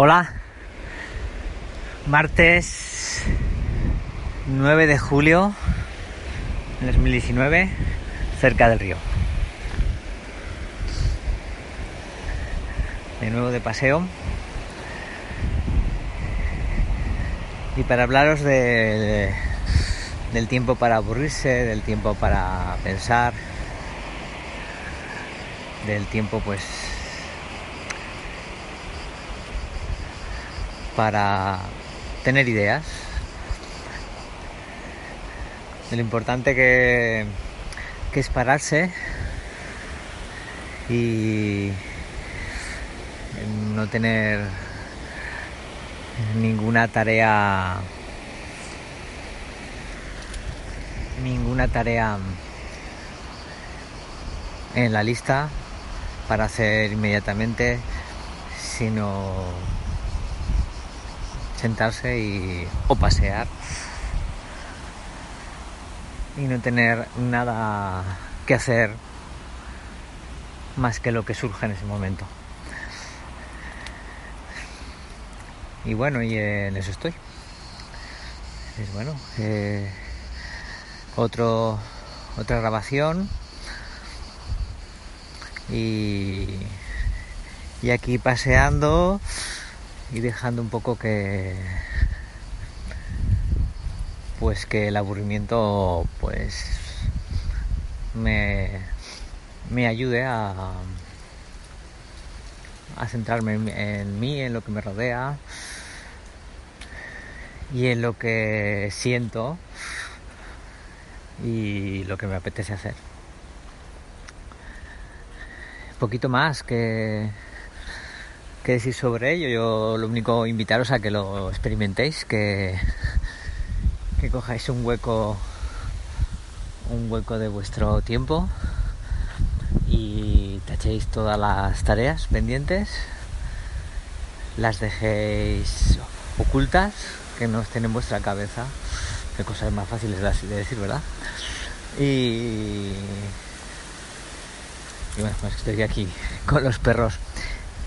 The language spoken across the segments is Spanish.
Hola, martes 9 de julio de 2019, cerca del río. De nuevo de paseo. Y para hablaros de, de- del tiempo para aburrirse, del tiempo para pensar, del tiempo pues para tener ideas, de lo importante que es pararse y no tener ninguna tarea ninguna tarea en la lista para hacer inmediatamente sino sentarse y o pasear y no tener nada que hacer más que lo que surja en ese momento. Y bueno, y en eso estoy. Es bueno, eh, otro, otra grabación y, y aquí paseando y dejando un poco que pues que el aburrimiento pues me, me ayude a, a centrarme en, mí, en lo que me rodea y en lo que siento y lo que me apetece hacer. Poquito más que, que decir sobre ello. Yo lo único invitaros a que lo experimentéis, que, que cojáis un hueco, un hueco de vuestro tiempo y tachéis todas las tareas pendientes, las dejéis ocultas, que no estén en vuestra cabeza, que cosas más fáciles de decir, ¿verdad? Y, y bueno, pues estoy aquí con los perros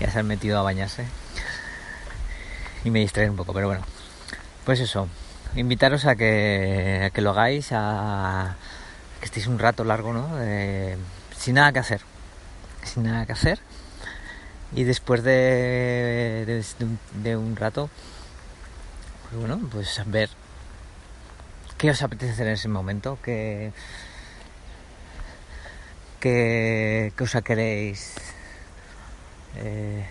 ya se han metido a bañarse. Y me distraen un poco, pero bueno, pues eso, invitaros a que, a que lo hagáis, a que estéis un rato largo, ¿no? Eh, sin nada que hacer, sin nada que hacer. Y después de, un, rato, pues bueno, pues ver qué os apetece hacer en ese momento, qué, qué cosa queréis eh,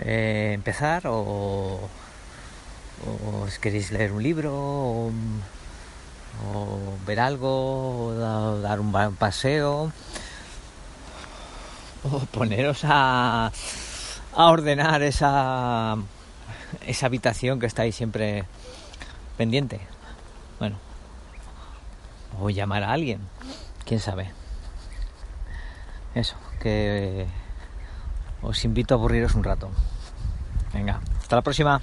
eh, empezar o, o queréis leer un libro o, ver algo o da- dar un paseo o poneros a, a ordenar esa esa habitación que estáis siempre pendiente. Bueno o llamar a alguien quién sabe. Eso que os invito a aburriros un rato. Venga, hasta la próxima.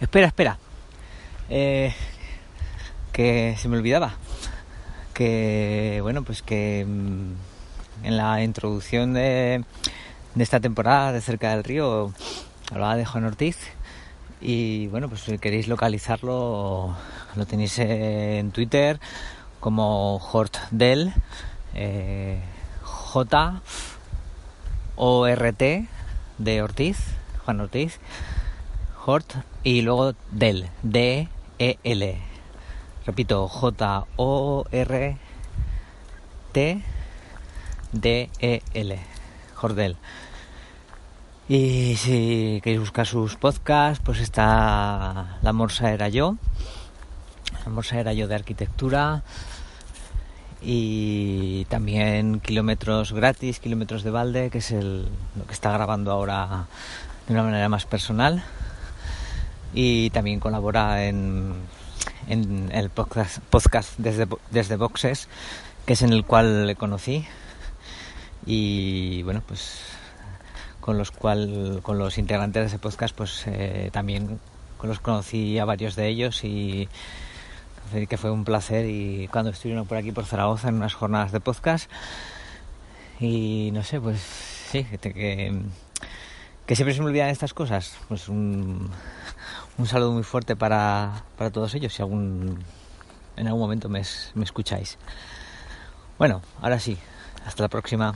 Espera, espera. Eh, que se me olvidaba. Que, bueno, pues que mm, en la introducción de, esta temporada de Cerca del Río hablaba de Juan Ortiz. Y bueno, pues si queréis localizarlo, lo tenéis en Twitter como Hortdel. Eh, J O R T de Ortiz, Juan Ortiz, Hort y luego Del, D E L. Repito, J O R T D E L Jordel. Y si queréis buscar sus podcasts, pues está La Morsa era yo, La Morsa era yo de arquitectura y también Kilómetros gratis, Kilómetros de balde, que es el, lo que está grabando ahora de una manera más personal. Y también colabora en, en el podcast, podcast desde, desde Boxes, que es en el cual le conocí. Y bueno pues con los cual con los integrantes de ese podcast pues eh, también con los conocí a varios de ellos y que fue un placer y cuando estuvieron por aquí por Zaragoza en unas jornadas de podcast. Y no sé pues sí que, que, siempre se me olvidan estas cosas. Pues un, un saludo muy fuerte para, para todos ellos si algún en algún momento me, me escucháis. Bueno ahora sí hasta la próxima